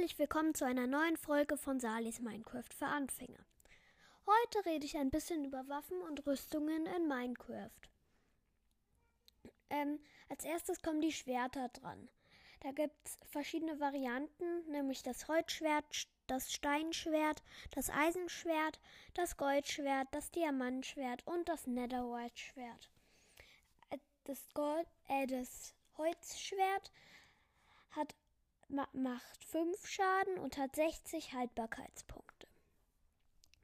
herzlich willkommen zu einer neuen Folge von Salis Minecraft für Anfänger. Heute rede ich ein bisschen über Waffen und Rüstungen in Minecraft. Ähm, als erstes kommen die Schwerter dran. Da gibt es verschiedene Varianten, nämlich das Holzschwert, das Steinschwert, das Eisenschwert, das Goldschwert, das Diamantschwert und das Netherite-Schwert. Äh, das, äh, das Holzschwert hat macht 5 Schaden und hat 60 Haltbarkeitspunkte.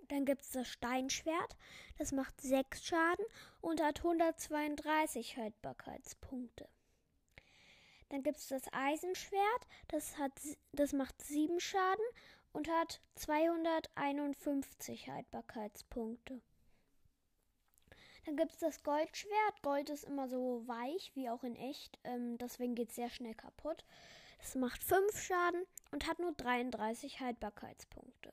Dann gibt es das Steinschwert, das macht 6 Schaden und hat 132 Haltbarkeitspunkte. Dann gibt es das Eisenschwert, das, hat, das macht 7 Schaden und hat 251 Haltbarkeitspunkte. Dann gibt es das Goldschwert. Gold ist immer so weich, wie auch in echt. Ähm, deswegen geht es sehr schnell kaputt. Es macht 5 Schaden und hat nur 33 Haltbarkeitspunkte.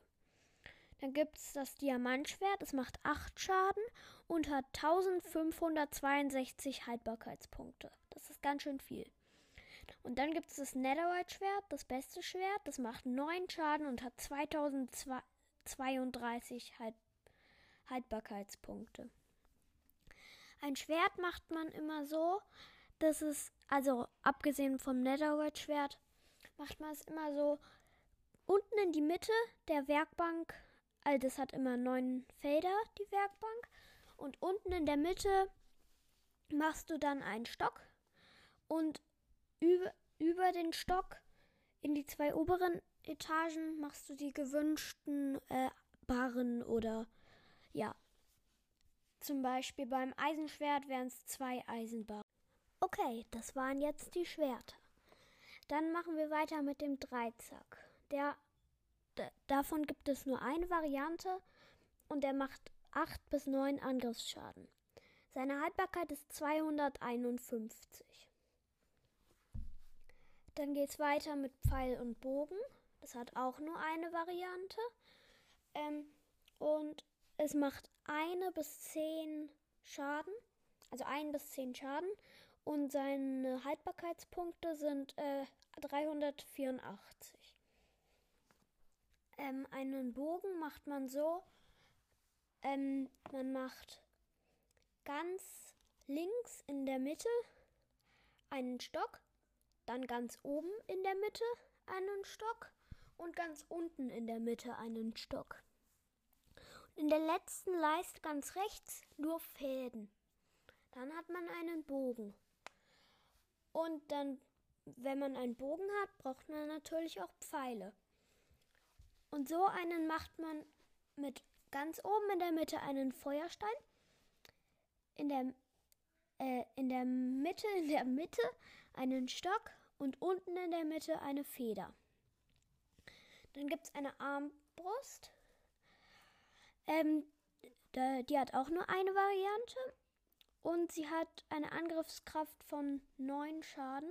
Dann gibt es das Diamantschwert. Es macht 8 Schaden und hat 1562 Haltbarkeitspunkte. Das ist ganz schön viel. Und dann gibt es das Netherite-Schwert, das beste Schwert. Das macht 9 Schaden und hat 2032 halt Haltbarkeitspunkte. Ein Schwert macht man immer so, dass es, also abgesehen vom Netherite-Schwert, macht man es immer so unten in die Mitte der Werkbank. Also das hat immer neun Felder, die Werkbank. Und unten in der Mitte machst du dann einen Stock und über, über den Stock in die zwei oberen Etagen machst du die gewünschten äh, Barren oder ja, zum Beispiel beim Eisenschwert wären es zwei Eisenbarren. Okay, das waren jetzt die Schwerter. Dann machen wir weiter mit dem Dreizack. Der, davon gibt es nur eine Variante und der macht 8 bis 9 Angriffsschaden. Seine Haltbarkeit ist 251. Dann geht es weiter mit Pfeil und Bogen. Das hat auch nur eine Variante. Ähm, und es macht eine bis zehn Schaden, also ein bis zehn Schaden. Und seine Haltbarkeitspunkte sind äh, 384. Ähm, einen Bogen macht man so, ähm, man macht ganz links in der Mitte einen Stock, dann ganz oben in der Mitte einen Stock und ganz unten in der Mitte einen Stock. In der letzten Leiste ganz rechts nur Fäden. Dann hat man einen Bogen. Und dann, wenn man einen Bogen hat, braucht man natürlich auch Pfeile. Und so einen macht man mit ganz oben in der Mitte einen Feuerstein, in der, äh, in der Mitte, in der Mitte einen Stock und unten in der Mitte eine Feder. Dann gibt es eine Armbrust ähm, die hat auch nur eine Variante. Und sie hat eine Angriffskraft von 9 Schaden.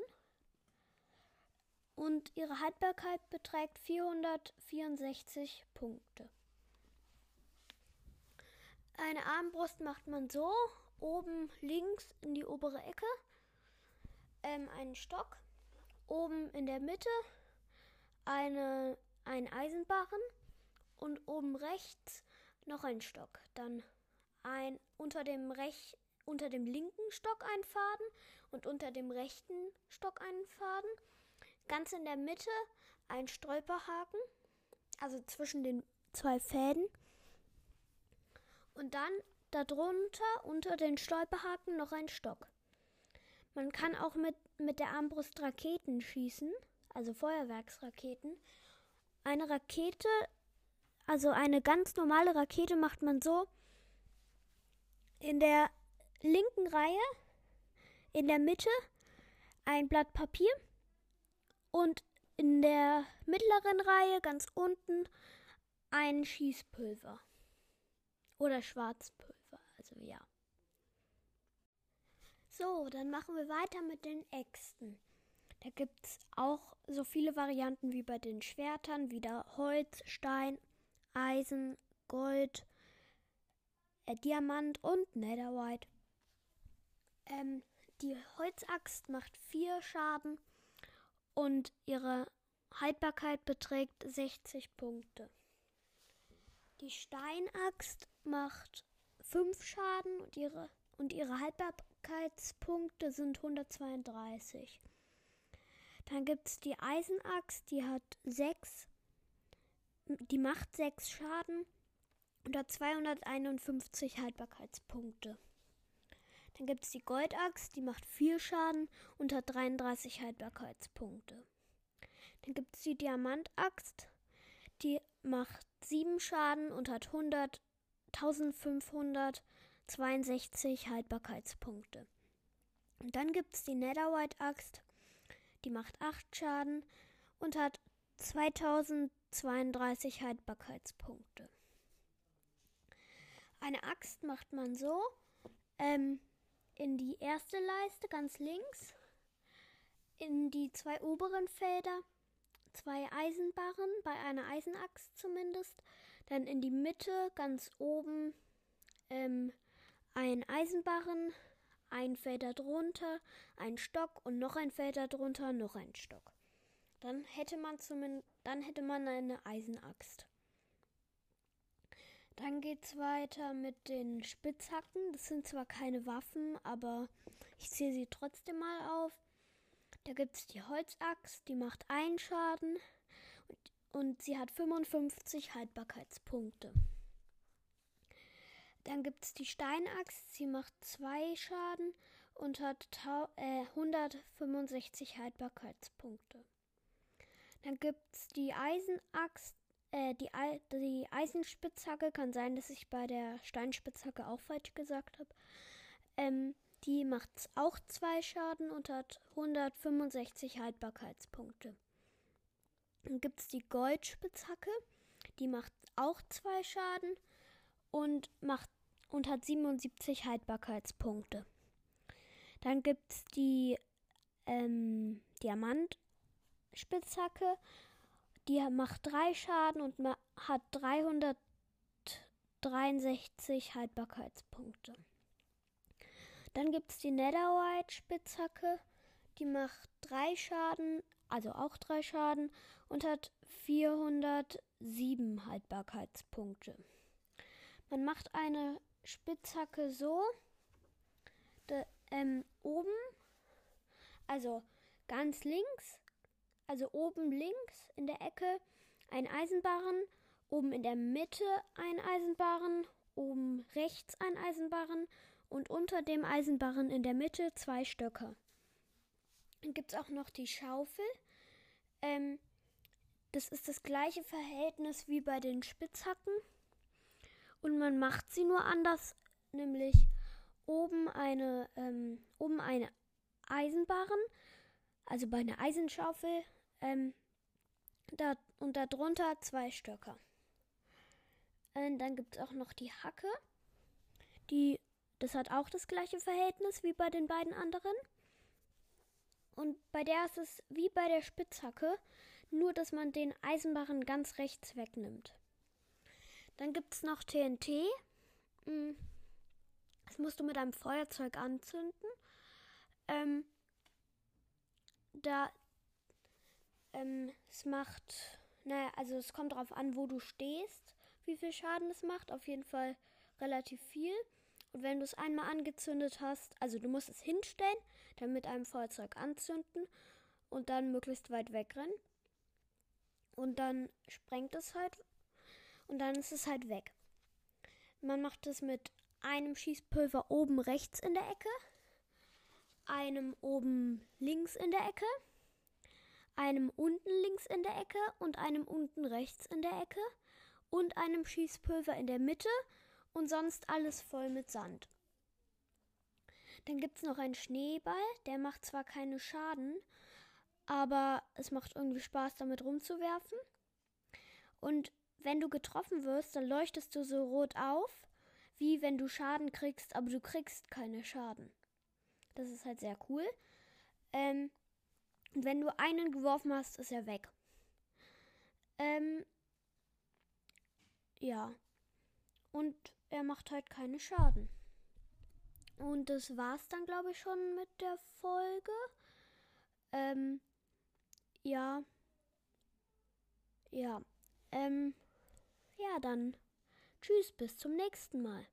Und ihre Haltbarkeit beträgt 464 Punkte. Eine Armbrust macht man so, oben links in die obere Ecke, ähm, einen Stock, oben in der Mitte eine, ein Eisenbarren und oben rechts noch ein Stock, dann ein unter dem rech unter dem linken Stock ein Faden und unter dem rechten Stock einen Faden. Ganz in der Mitte ein Stolperhaken, also zwischen den zwei Fäden. Und dann darunter unter den Stolperhaken noch ein Stock. Man kann auch mit, mit der Armbrust Raketen schießen, also Feuerwerksraketen. Eine Rakete also eine ganz normale Rakete macht man so. In der linken Reihe, in der Mitte ein Blatt Papier und in der mittleren Reihe ganz unten ein Schießpulver. Oder Schwarzpulver, also ja. So, dann machen wir weiter mit den Äxten. Da gibt es auch so viele Varianten wie bei den Schwertern, wieder Holz, Stein Eisen, Gold, äh, Diamant und Netherite. Ähm, die Holzaxt macht vier Schaden und ihre Haltbarkeit beträgt 60 Punkte. Die Steinaxt macht 5 Schaden und ihre, und ihre Haltbarkeitspunkte sind 132. Dann gibt es die Eisenaxt, die hat 6, die macht 6 Schaden und hat 251 Haltbarkeitspunkte. Dann gibt es die Goldaxt, die macht 4 Schaden und hat 33 Haltbarkeitspunkte. Dann gibt es die Diamantaxt, die macht 7 Schaden und hat 100, 1562 Haltbarkeitspunkte. Und dann gibt es die Netherwhite Axt, die macht 8 Schaden und hat 2032 Haltbarkeitspunkte. Eine Axt macht man so ähm, in die erste Leiste ganz links, in die zwei oberen Felder zwei Eisenbarren, bei einer Eisenaxt zumindest, dann in die Mitte ganz oben ähm, ein Eisenbarren, ein Feld darunter, ein Stock und noch ein Feld darunter, noch ein Stock. Dann hätte man zumindest, dann hätte man eine Eisenaxt. Dann geht's weiter mit den Spitzhacken. Das sind zwar keine Waffen, aber ich zähle sie trotzdem mal auf. Da gibt's die Holzaxt, die macht einen Schaden und, und sie hat 55 Haltbarkeitspunkte. Dann gibt's die Steinaxt, sie macht zwei Schaden und hat äh, 165 Haltbarkeitspunkte. Dann gibt's die Eisenaxt, äh, die, die Eisenspitzhacke, kann sein, dass ich bei der Steinspitzhacke auch falsch gesagt habe. Ähm, die macht auch zwei Schaden und hat 165 Haltbarkeitspunkte. Dann gibt es die Goldspitzhacke, die macht auch zwei Schaden und, macht, und hat 77 Haltbarkeitspunkte. Dann gibt es die ähm, Diamantspitzhacke die macht drei Schaden und hat 363 Haltbarkeitspunkte. Dann gibt es die Netherwhite Spitzhacke. Die macht drei Schaden, also auch drei Schaden und hat 407 Haltbarkeitspunkte. Man macht eine Spitzhacke so, de, ähm, oben, also ganz links also oben links in der Ecke ein Eisenbarren, oben in der Mitte ein Eisenbarren, oben rechts ein Eisenbarren und unter dem Eisenbarren in der Mitte zwei Stöcke. Dann gibt es auch noch die Schaufel. Ähm, das ist das gleiche Verhältnis wie bei den Spitzhacken. Und man macht sie nur anders, nämlich oben eine, ähm, oben eine Eisenbarren, also bei einer Eisenschaufel, ähm, da, und darunter zwei Stöcker. Und dann gibt es auch noch die Hacke. Die, das hat auch das gleiche Verhältnis wie bei den beiden anderen. Und bei der ist es wie bei der Spitzhacke, nur dass man den Eisenbarren ganz rechts wegnimmt. Dann gibt es noch TNT. Hm, das musst du mit einem Feuerzeug anzünden. Ähm, da ähm, es macht, naja, also es kommt darauf an, wo du stehst, wie viel Schaden es macht. Auf jeden Fall relativ viel. Und wenn du es einmal angezündet hast, also du musst es hinstellen, dann mit einem Feuerzeug anzünden und dann möglichst weit wegrennen. Und dann sprengt es halt und dann ist es halt weg. Man macht es mit einem Schießpulver oben rechts in der Ecke, einem oben links in der Ecke, einem unten links in der Ecke und einem unten rechts in der Ecke und einem Schießpulver in der Mitte und sonst alles voll mit Sand. Dann gibt es noch einen Schneeball, der macht zwar keine Schaden, aber es macht irgendwie Spaß, damit rumzuwerfen. Und wenn du getroffen wirst, dann leuchtest du so rot auf, wie wenn du Schaden kriegst, aber du kriegst keine Schaden. Das ist halt sehr cool. Ähm, und wenn du einen geworfen hast, ist er weg. Ähm, ja. Und er macht halt keine Schaden. Und das war's dann, glaube ich, schon mit der Folge. Ähm, ja. Ja, ähm, ja, dann tschüss, bis zum nächsten Mal.